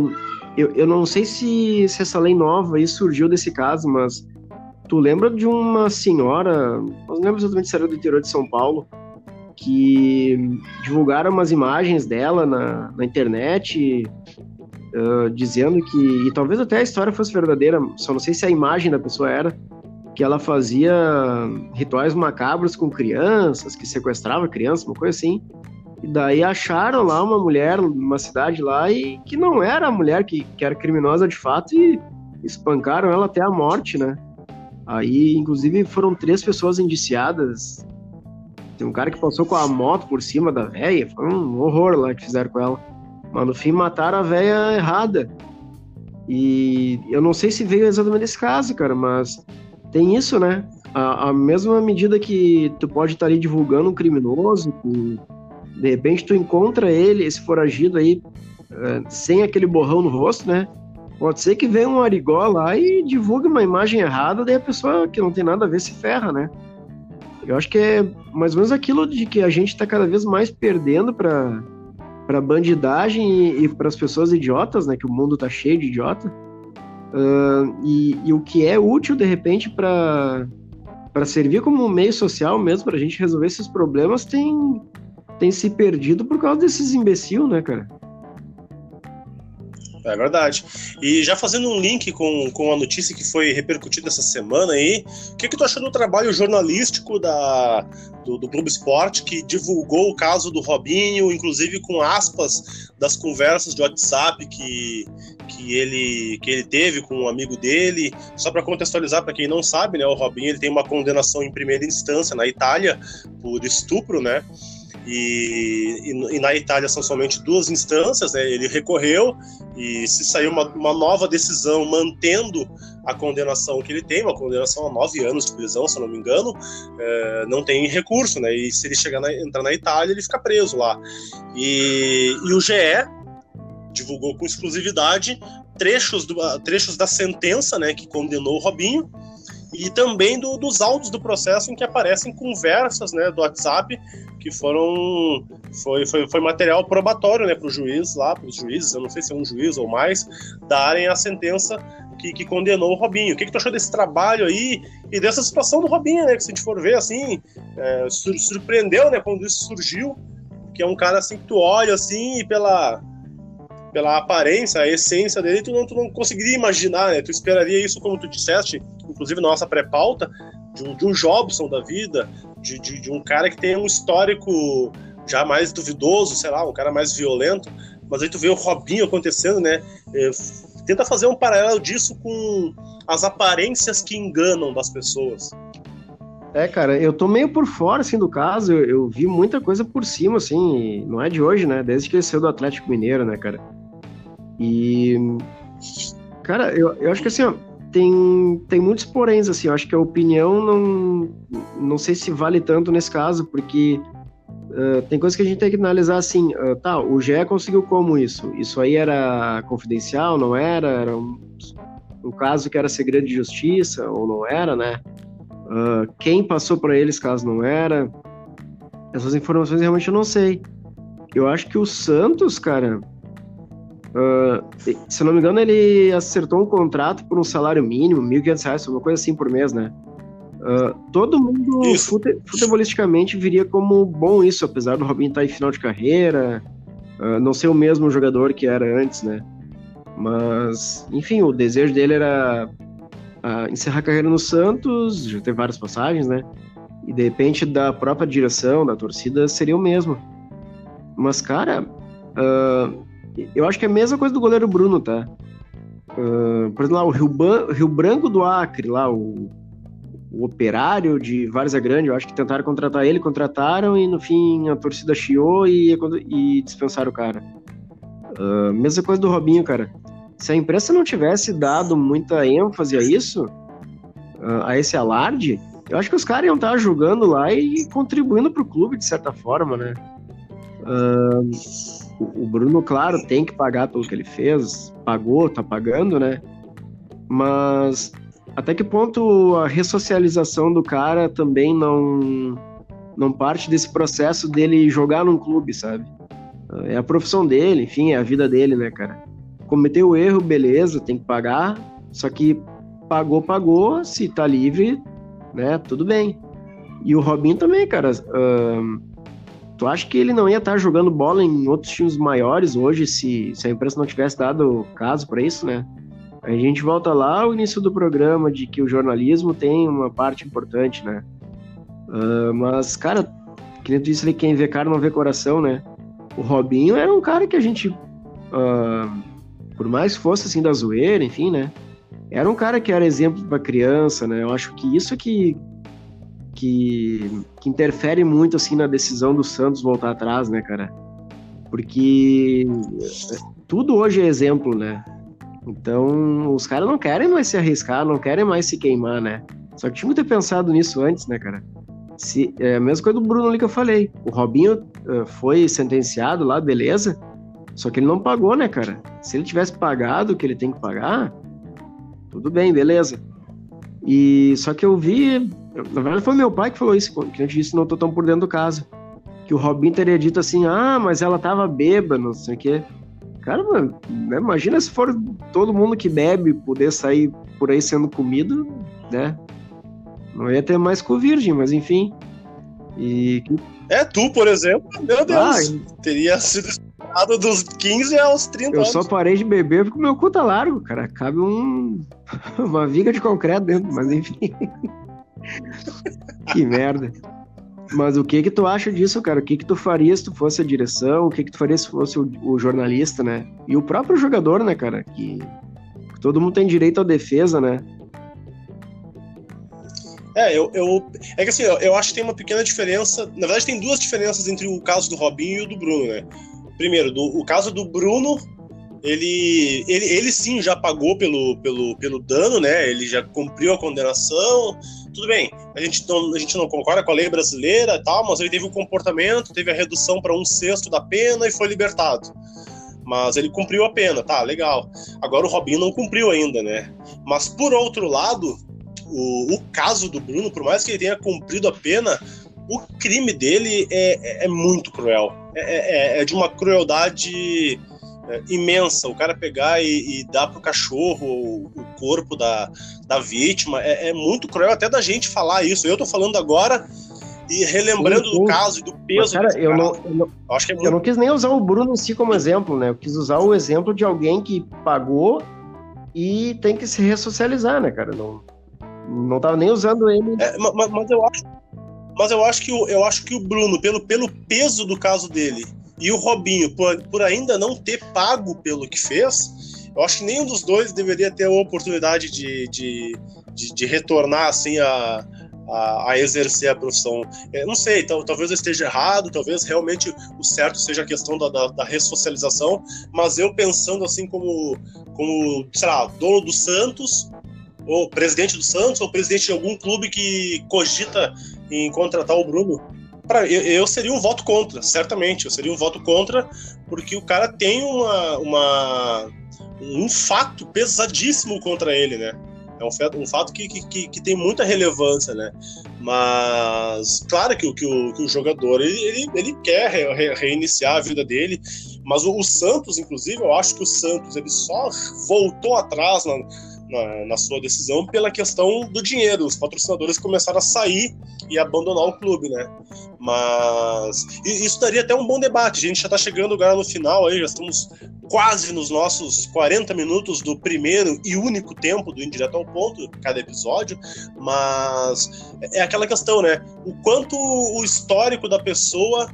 eu, eu não sei se, se essa lei nova aí surgiu desse caso, mas tu lembra de uma senhora, não lembro exatamente se era do interior de São Paulo, que divulgaram umas imagens dela na, na internet, uh, dizendo que, e talvez até a história fosse verdadeira, só não sei se a imagem da pessoa era, que ela fazia rituais macabros com crianças, que sequestrava crianças, uma coisa assim. E daí acharam lá uma mulher numa cidade lá e que não era a mulher que, que era criminosa de fato e espancaram ela até a morte, né? Aí, inclusive, foram três pessoas indiciadas tem um cara que passou com a moto por cima da velha, foi um horror lá que fizeram com ela. Mas no fim mataram a velha errada. E eu não sei se veio exatamente desse caso, cara, mas tem isso, né? A, a mesma medida que tu pode estar ali divulgando um criminoso, que de repente tu encontra ele, esse foragido aí, uh, sem aquele borrão no rosto, né? Pode ser que venha um arigó lá e divulgue uma imagem errada, daí a pessoa que não tem nada a ver se ferra, né? Eu acho que é mais ou menos aquilo de que a gente está cada vez mais perdendo para para bandidagem e, e para as pessoas idiotas, né? Que o mundo tá cheio de idiota. Uh, e, e, o que é útil de repente para para servir como meio social mesmo para a gente resolver esses problemas tem tem se perdido por causa desses imbecil, né, cara? É verdade. E já fazendo um link com, com a notícia que foi repercutida essa semana aí, o que, que tu achou do trabalho jornalístico da, do, do Globo Esporte, que divulgou o caso do Robinho, inclusive com aspas das conversas de WhatsApp que, que, ele, que ele teve com um amigo dele. Só para contextualizar, para quem não sabe, né, o Robinho ele tem uma condenação em primeira instância na Itália por estupro, né? E, e, e, na Itália são somente duas instâncias, né? ele recorreu e se saiu uma, uma, nova decisão mantendo a condenação que ele tem, uma condenação a nove anos de prisão, se eu não me engano, é, não tem recurso, né? E se ele chegar na, entrar na Itália, ele fica preso lá. E, e o GE divulgou com exclusividade trechos, do, trechos da sentença, né, que condenou o Robinho e também do, dos autos do processo em que aparecem conversas né, do WhatsApp que foram foi, foi, foi material probatório né, para o juiz lá, para os juízes, eu não sei se é um juiz ou mais, darem a sentença que, que condenou o Robinho. O que, que tu achou desse trabalho aí e dessa situação do Robinho, né? Que se a gente for ver assim, é, surpreendeu né, quando isso surgiu, que é um cara assim que tu olha assim e pela pela aparência, a essência dele, tu não, tu não conseguiria imaginar, né? Tu esperaria isso, como tu disseste, inclusive na nossa pré-pauta, de um, de um Jobson da vida, de, de, de, um cara que tem um histórico já mais duvidoso, sei lá, um cara mais violento, mas aí tu vê o Robinho acontecendo, né? É, tenta fazer um paralelo disso com as aparências que enganam das pessoas. É, cara, eu tô meio por fora, assim, do caso, eu, eu vi muita coisa por cima, assim, não é de hoje, né? Desde que ele saiu do Atlético Mineiro, né, cara? E. Cara, eu, eu acho que assim, ó, tem, tem muitos poréns, assim, eu acho que a opinião não, não sei se vale tanto nesse caso, porque uh, tem coisas que a gente tem que analisar assim, uh, tá, o GE conseguiu como isso? Isso aí era confidencial, não era? Era um, um caso que era segredo de justiça, ou não era, né? Uh, quem passou para eles caso não era? Essas informações realmente eu não sei. Eu acho que o Santos, cara, Uh, se não me engano, ele acertou um contrato por um salário mínimo, R$ 1.500, uma coisa assim por mês, né? Uh, todo mundo, fute, futebolisticamente, viria como bom isso, apesar do Robinho estar tá em final de carreira, uh, não ser o mesmo jogador que era antes, né? Mas, enfim, o desejo dele era encerrar a carreira no Santos, já teve várias passagens, né? E de repente, da própria direção, da torcida, seria o mesmo. Mas, cara, uh, eu acho que é a mesma coisa do goleiro Bruno, tá? Uh, por exemplo, lá, o Rio, Ban Rio, Branco do Acre, lá, o, o operário de Várzea Grande, eu acho que tentaram contratar ele, contrataram e no fim a torcida chiou e, e dispensaram o cara. Uh, mesma coisa do Robinho, cara. Se a imprensa não tivesse dado muita ênfase a isso, uh, a esse alarde, eu acho que os caras iam estar jogando lá e contribuindo pro clube de certa forma, né? Uh, o Bruno, claro, tem que pagar pelo que ele fez, pagou, tá pagando, né? Mas até que ponto a ressocialização do cara também não não parte desse processo dele jogar num clube, sabe? É a profissão dele, enfim, é a vida dele, né, cara? Cometeu o erro, beleza, tem que pagar, só que pagou, pagou, se tá livre, né, tudo bem. E o Robinho também, cara, uh, tu acha que ele não ia estar tá jogando bola em outros times maiores hoje se, se a imprensa não tivesse dado caso para isso, né? A gente volta lá ao início do programa de que o jornalismo tem uma parte importante, né? Uh, mas, cara, que nem tu disse quem vê cara não vê coração, né? O Robinho era um cara que a gente, uh, por mais fosse assim da zoeira, enfim, né? Era um cara que era exemplo para criança, né? Eu acho que isso que, que, que interfere muito assim na decisão do Santos voltar atrás, né, cara? Porque tudo hoje é exemplo, né? Então, os caras não querem mais se arriscar, não querem mais se queimar, né? Só que tinha que ter pensado nisso antes, né, cara? Se, é a mesma coisa do Bruno ali que eu falei. O Robinho uh, foi sentenciado lá, beleza. Só que ele não pagou, né, cara? Se ele tivesse pagado o que ele tem que pagar, tudo bem, beleza. E só que eu vi. Na verdade, foi meu pai que falou isso, que eu disse, não tô tão por dentro do caso. Que o Robinho teria dito assim: ah, mas ela tava bêbada, não sei o quê. Cara, mano, né, imagina se for todo mundo que bebe poder sair por aí sendo comido, né? Não ia ter mais com virgem, mas enfim. E. É, tu, por exemplo, meu Deus, ah, teria sido esperado dos 15 aos 30 eu anos. só parei de beber porque o meu cu tá largo, cara. Cabe um. uma viga de concreto dentro, mas enfim. Que merda. Mas o que que tu acha disso, cara? O que que tu faria se tu fosse a direção? O que que tu faria se fosse o, o jornalista, né? E o próprio jogador, né, cara? Que, que todo mundo tem direito à defesa, né? É, eu, eu. É que assim, eu, acho que tem uma pequena diferença. Na verdade, tem duas diferenças entre o caso do Robinho e o do Bruno, né? Primeiro, do, o caso do Bruno, ele, ele, ele sim já pagou pelo, pelo, pelo dano, né? Ele já cumpriu a condenação. Tudo bem, a gente não, a gente não concorda com a lei brasileira e tal, mas ele teve o comportamento, teve a redução para um sexto da pena e foi libertado. Mas ele cumpriu a pena, tá, legal. Agora o Robinho não cumpriu ainda, né? Mas por outro lado, o, o caso do Bruno, por mais que ele tenha cumprido a pena, o crime dele é, é, é muito cruel. É, é, é, de uma crueldade é, imensa. O cara pegar e, e dar pro cachorro o, o, corpo da, da vítima é, é, muito cruel até da gente falar isso. Eu tô falando agora e relembrando sim, sim. do caso e do peso. Mas, cara, eu não, eu não, acho que é muito... eu não quis nem usar o Bruno em si como exemplo, né? Eu quis usar o exemplo de alguém que pagou e tem que se ressocializar, né, cara? Não, não tava nem usando ele. É, mas, mas, eu acho, mas eu acho que o, eu acho que o Bruno, pelo, pelo peso do caso dele, e o Robinho, por, por ainda não ter pago pelo que fez, eu acho que nenhum dos dois deveria ter a oportunidade de, de, de, de retornar assim a, a, a, exercer a profissão. Não sei, então, talvez eu esteja errado, talvez realmente o certo seja a questão da, da, da, ressocialização, mas eu pensando assim como, como, sei lá, dono do Santos, ou presidente do Santos, ou presidente de algum clube que cogita em contratar o Bruno, pra, eu, eu, seria um voto contra, certamente. Eu seria um voto contra, porque o cara tem uma, uma um fato pesadíssimo contra ele, né? É um fato, um fato que, que, que, tem muita relevância, né? Mas, claro que, que, o, que o jogador ele, ele, ele quer re, reiniciar a vida dele, mas o, o, Santos, inclusive, eu acho que o Santos ele só voltou atrás na, na, na, sua decisão pela questão do dinheiro. Os patrocinadores começaram a sair e abandonar o clube, né? Mas isso daria até um bom debate. A gente já está chegando agora no final aí, já estamos quase nos nossos 40 minutos do primeiro e único tempo do Indireto ao Ponto, cada episódio, mas é aquela questão, né? O quanto o histórico da pessoa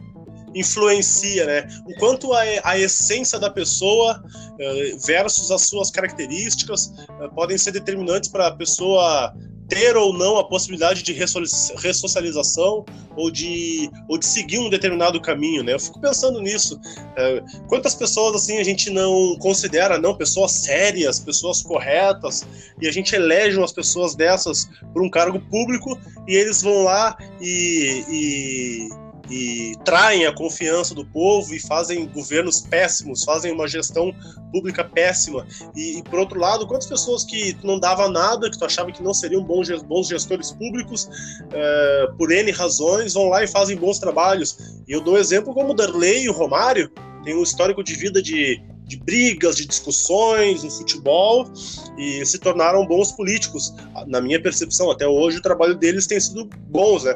influencia, né? O quanto a, a essência da pessoa uh, versus as suas características uh, podem ser determinantes para a pessoa ter ou não a possibilidade de ressocialização ou de, ou de seguir um determinado caminho, né? Eu fico pensando nisso. Uh, quantas pessoas assim a gente não considera não pessoas sérias, pessoas corretas e a gente elege umas pessoas dessas por um cargo público e eles vão lá e, e e traem a confiança do povo e fazem governos péssimos, fazem uma gestão pública péssima. E, e por outro lado, quantas pessoas que não dava nada, que tu achava que não seriam bons, bons gestores públicos, uh, por N razões, vão lá e fazem bons trabalhos. E eu dou exemplo como o Darley e o Romário, tem um histórico de vida de de brigas, de discussões no futebol e se tornaram bons políticos. Na minha percepção, até hoje o trabalho deles tem sido bons, né?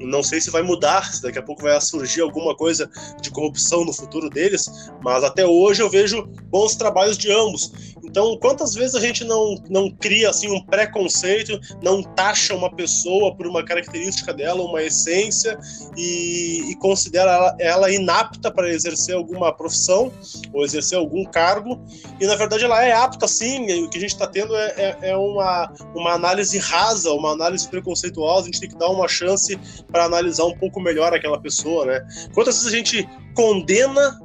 Não sei se vai mudar, se daqui a pouco vai surgir alguma coisa de corrupção no futuro deles, mas até hoje eu vejo bons trabalhos de ambos. Então, quantas vezes a gente não, não cria assim um preconceito, não taxa uma pessoa por uma característica dela, uma essência e, e considera ela, ela inapta para exercer alguma profissão ou exercer algum cargo, e na verdade ela é apta sim, e o que a gente está tendo é, é, é, uma, uma análise rasa, uma análise preconceituosa, a gente tem que dar uma chance para analisar um pouco melhor aquela pessoa, né? Quantas vezes a gente condena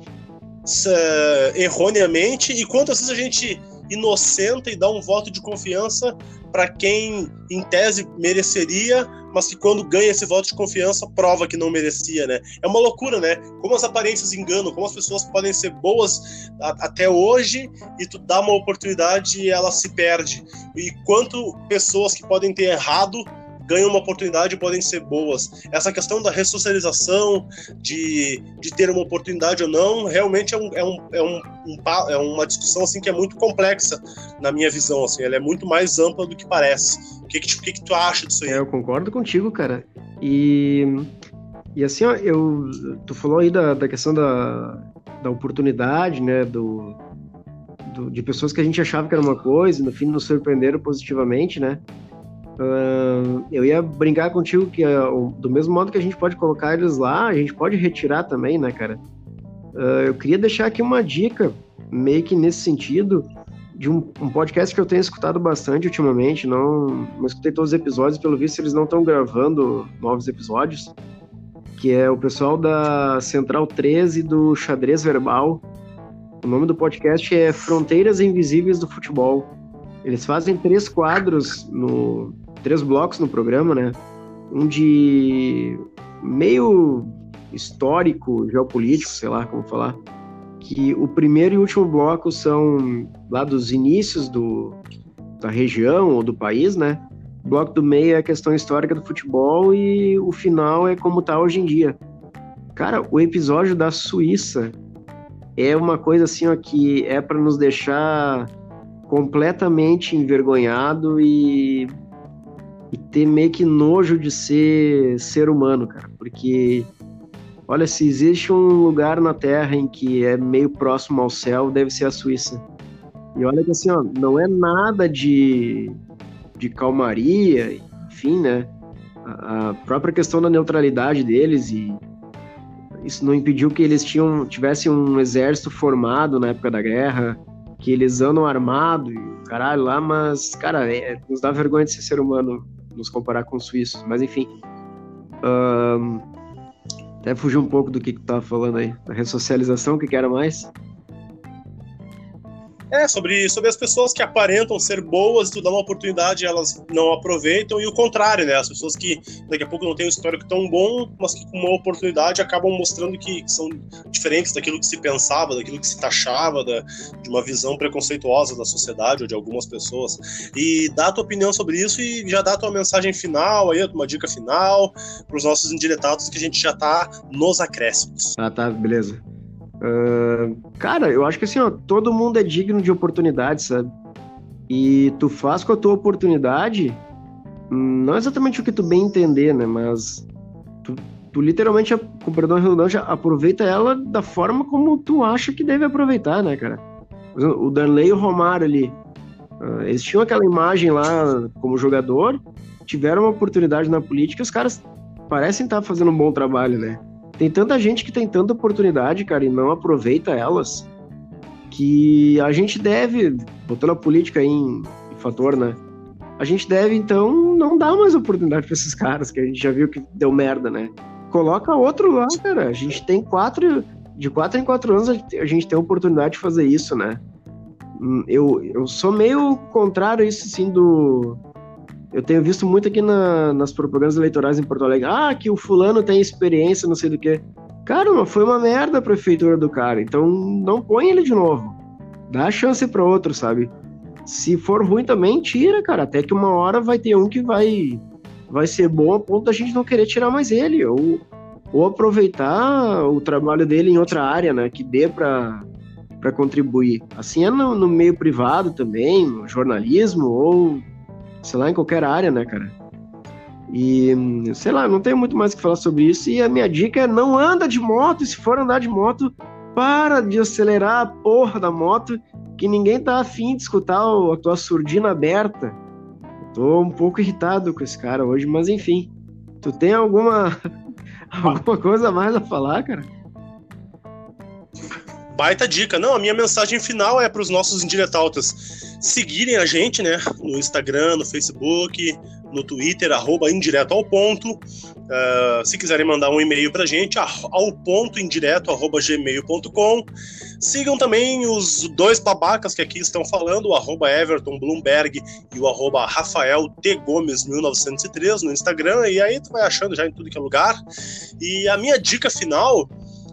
uh, erroneamente e quantas vezes a gente inocenta e dá um voto de confiança para quem, em tese, mereceria, mas que quando ganha esse voto de confiança prova que não merecia, né? É uma loucura, né? Como as aparências enganam, como as pessoas podem ser boas a, até hoje e tu dá uma oportunidade e ela se perde. E quanto pessoas que podem ter errado ganham uma oportunidade e podem ser boas. Essa questão da ressocialização, de, de ter uma oportunidade ou não, realmente é, um, é, um, é, um, é uma discussão assim que é muito complexa na minha visão. Assim, ela é muito mais ampla do que parece. O que, que, que, que tu acha disso aí? É, eu concordo contigo, cara. E, e assim, ó, eu, tu falou aí da, da questão da, da oportunidade, né, do, do, de pessoas que a gente achava que era uma coisa no fim nos surpreenderam positivamente, né? Eu ia brincar contigo que uh, do mesmo modo que a gente pode colocar eles lá, a gente pode retirar também, né, cara? Uh, eu queria deixar aqui uma dica, meio que nesse sentido, de um, um, podcast que eu tenho escutado bastante ultimamente. Não, não escutei todos os episódios, pelo visto eles não estão gravando novos episódios. Que é o pessoal da Central 13 do Xadrez Verbal. O nome do podcast é Fronteiras Invisíveis do Futebol. Eles fazem três quadros no, três blocos no programa, né? Um de meio histórico, geopolítico, sei lá como falar. Que o primeiro e último bloco são lá dos inícios do, da região ou do país, né? O bloco do meio é a questão histórica do futebol e o final é como tá hoje em dia. Cara, o episódio da Suíça é uma coisa assim ó, que é para nos deixar completamente envergonhado e e ter meio que nojo de ser ser humano, cara. Porque, olha, se existe um lugar na Terra em que é meio próximo ao céu, deve ser a Suíça. E olha que assim, ó, não é nada de, de calmaria, enfim, né? A, própria questão da neutralidade deles e isso não impediu que eles tinham, tivessem um exército formado na época da guerra, que eles andam armado e caralho lá, mas, cara, é, nos dá vergonha de ser ser humano nos comparar com os suíços. Mas enfim. Um, até fugir um pouco do que, tu tava falando aí. Da ressocialização, o que, que era mais? É, sobre, sobre as pessoas que aparentam ser boas, tu dá uma oportunidade elas não aproveitam, e o contrário, né? As pessoas que daqui a pouco não têm um histórico tão bom, mas que com uma oportunidade acabam mostrando que, que são diferentes daquilo que se pensava, daquilo que se taxava, da, de uma visão preconceituosa da sociedade ou de algumas pessoas. E dá a tua opinião sobre isso e já dá a tua mensagem final aí, uma dica final para os nossos indiretados que a gente já tá nos acréscimos. Ah, tá, beleza. Uh, cara, eu acho que assim, ó, todo mundo é digno de oportunidade, sabe? E tu faz com a tua oportunidade, não exatamente o que tu bem entender, né? Mas tu, tu literalmente, com perdão redundância, aproveita ela da forma como tu acha que deve aproveitar, né, cara? O Darley e o Romário ali, uh, eles tinham aquela imagem lá como jogador, tiveram uma oportunidade na política, os caras parecem estar fazendo um bom trabalho, né? Tem tanta gente que tem tanta oportunidade, cara, e não aproveita elas, que a gente deve, botando a política aí em, em fator, né? A gente deve, então, não dar mais oportunidade para esses caras, que a gente já viu que deu merda, né? Coloca outro lá, cara. A gente tem quatro. De quatro em quatro anos a gente tem a oportunidade de fazer isso, né? Hum, eu, eu sou meio contrário a isso, assim, do, eu tenho visto muito aqui na, nas propagandas eleitorais em Porto Alegre, ah, que o fulano tem experiência, não sei do que. Cara, foi uma merda a prefeitura do cara, então não põe ele de novo. Dá chance para outro, sabe? Se for ruim também, tira, cara. Até que uma hora vai ter um que vai vai ser bom a ponto da gente não querer tirar mais ele. Ou, ou aproveitar o trabalho dele em outra área, né? Que dê para para contribuir. Assim é no, no, meio privado também, no jornalismo ou sei lá em qualquer área, né, cara? E sei lá, não tenho muito mais o que falar sobre isso. E a minha dica é não anda de moto. Se for andar de moto, para de acelerar a porra da moto, que ninguém tá afim de escutar a tua surdina aberta. tô um pouco irritado com esse cara hoje, mas enfim. Tu tem alguma alguma coisa mais a falar, cara? Baita dica. Não, a minha mensagem final é para os nossos indiretautas seguirem a gente, né? No Instagram, no Facebook, no Twitter, arroba indireto ao ponto. Uh, se quiserem mandar um e-mail para a gente, ao ponto indireto, arroba gmail.com. Sigam também os dois babacas que aqui estão falando, o arroba Everton Bloomberg e o arroba Rafael T. Gomes 1903 no Instagram, e aí tu vai achando já em tudo que é lugar. E a minha dica final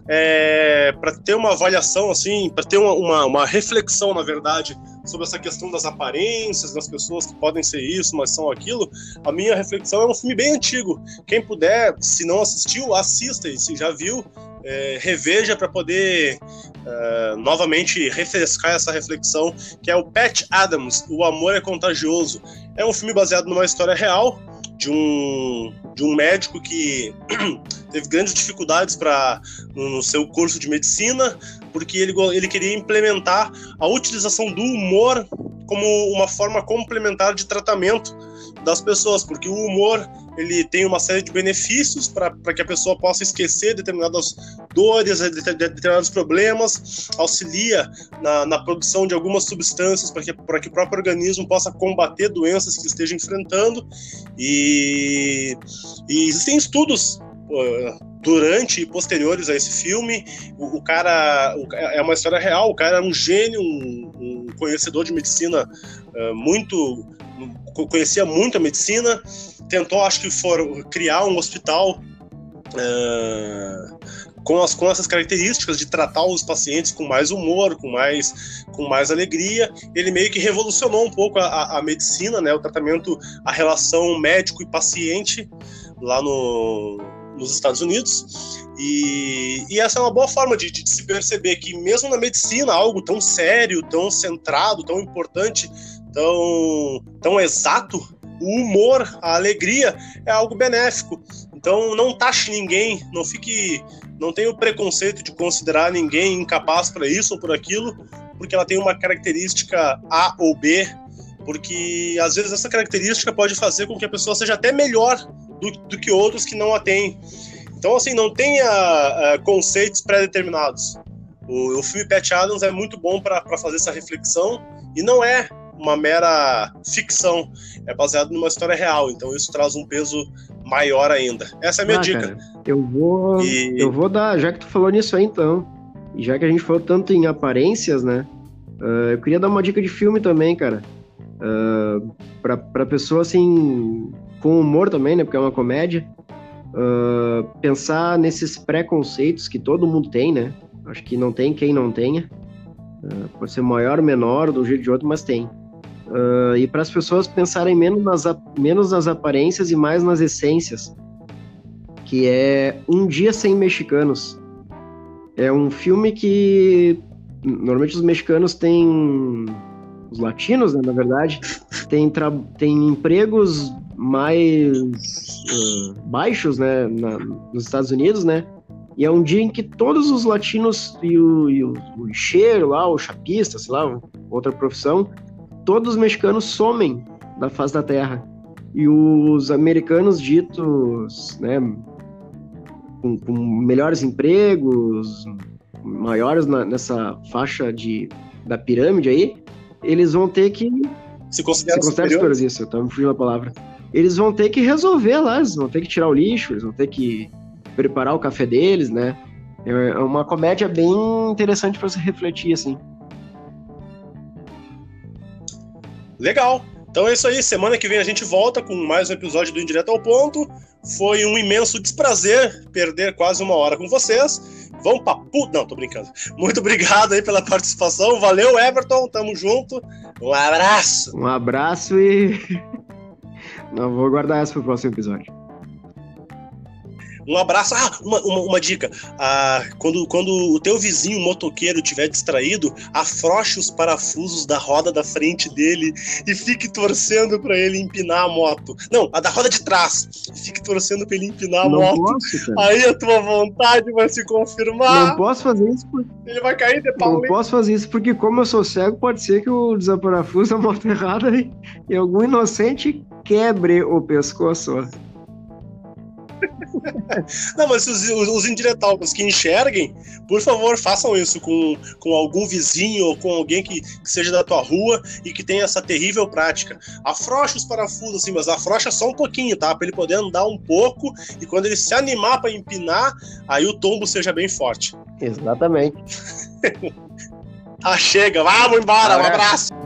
é, para ter uma avaliação, assim, para ter uma, uma, uma, reflexão, na verdade, sobre essa questão das aparências, das pessoas que podem ser isso, mas são aquilo, a minha reflexão é um filme bem antigo. Quem puder, se não assistiu, assista, e se já viu, é, reveja para poder é, novamente refrescar essa reflexão, que é o Pat Adams, O Amor é Contagioso. É um filme baseado numa história real, de um, de um médico que teve grandes dificuldades para no, no, seu curso de medicina, porque ele, ele queria implementar a utilização do humor como uma forma complementar de tratamento das pessoas, porque o humor ele tem uma série de benefícios para que a pessoa possa esquecer determinadas dores, determinados problemas, auxilia na, na produção de algumas substâncias para que, que o próprio organismo possa combater doenças que esteja enfrentando. E, e existem estudos durante e posteriores a esse filme. O, o cara o, é uma história real. O cara era um gênio, um, um conhecedor de medicina uh, muito conhecia muito a medicina, tentou, acho que, for, criar um hospital uh, com, as, com essas características de tratar os pacientes com mais humor, com mais, com mais alegria. Ele meio que revolucionou um pouco a, a medicina, né, o tratamento, a relação médico e paciente lá no, nos Estados Unidos. E, e, essa é uma boa forma de, de, se perceber que, mesmo na medicina, algo tão sério, tão centrado, tão importante, tão, tão exato, o humor, a alegria é algo benéfico. Então não taxe ninguém, não fique, não tenha o preconceito de considerar ninguém incapaz para isso ou por aquilo, porque ela tem uma característica A ou B, porque às vezes essa característica pode fazer com que a pessoa seja até melhor do, do que outros que não a têm. Então assim, não tenha uh, conceitos pré-determinados. O, o filme Pat Adams é muito bom para fazer essa reflexão e não é uma mera ficção, é baseado numa história real, então isso traz um peso maior ainda. Essa é a minha ah, dica. Cara, eu vou, e... eu vou dar, já que tu falou nisso aí então, e já que a gente falou tanto em aparências, né? Uh, eu queria dar uma dica de filme também, cara. Uh, pra, pra pessoa assim, com humor também, né? Porque é uma comédia. Uh, pensar nesses preconceitos que todo mundo tem, né? Acho que não tem quem não tenha. Uh, pode ser maior ou menor, um jeito de outro, mas tem. Uh, e para as pessoas pensarem menos nas, menos nas aparências e mais nas essências, que é Um Dia Sem Mexicanos. É um filme que normalmente os mexicanos têm, os latinos, né, na verdade, têm, têm empregos mais uh, baixos, né, na, nos Estados Unidos, né, e é um dia em que todos os latinos e o, e o, o lixeiro lá, o chapista, sei lá, outra profissão, todos os mexicanos somem da face da terra. E os americanos ditos, né, com, com melhores empregos, maiores na, nessa faixa de, da pirâmide aí, eles vão ter que. Se consideram se considera superiores. Isso, eu tava fugindo a palavra. Eles vão ter que resolver lá, eles vão ter que tirar o lixo, eles vão ter que preparar o café deles, né? É uma comédia bem interessante para se refletir, assim. Legal. Então é isso aí, semana que vem a gente volta com mais um episódio do Indireto ao Ponto. Foi um imenso desprazer perder quase uma hora com vocês. Vão pra puta. Não, tô brincando. Muito obrigado aí pela participação. Valeu, Everton. Tamo junto. Um abraço. Um abraço e. Não, vou guardar essa pro próximo episódio. Um abraço. Ah, uma, uma, uma dica. Ah, quando, quando o teu vizinho motoqueiro estiver distraído, afroche os parafusos da roda da frente dele e fique torcendo para ele empinar a moto. Não, a da roda de trás. Fique torcendo para ele empinar a Não moto. posso. Aí a tua vontade vai se confirmar. Não posso fazer isso porque, Ele vai cair de não pau. posso fazer isso porque como eu sou cego, pode ser que eu desaparafuso a moto errada e, e algum inocente quebre o pescoço. Não, mas os, os, os indiretalcos que enxerguem, por favor, façam isso com, com algum vizinho ou com alguém que, que seja da tua rua e que tenha essa terrível prática. Afrocha os parafusos, assim, mas afrocha só um pouquinho, tá? Pra ele poder andar um pouco e quando ele se animar para empinar, aí o tombo seja bem forte. Exatamente. Ah, chega, vamos embora, um abraço!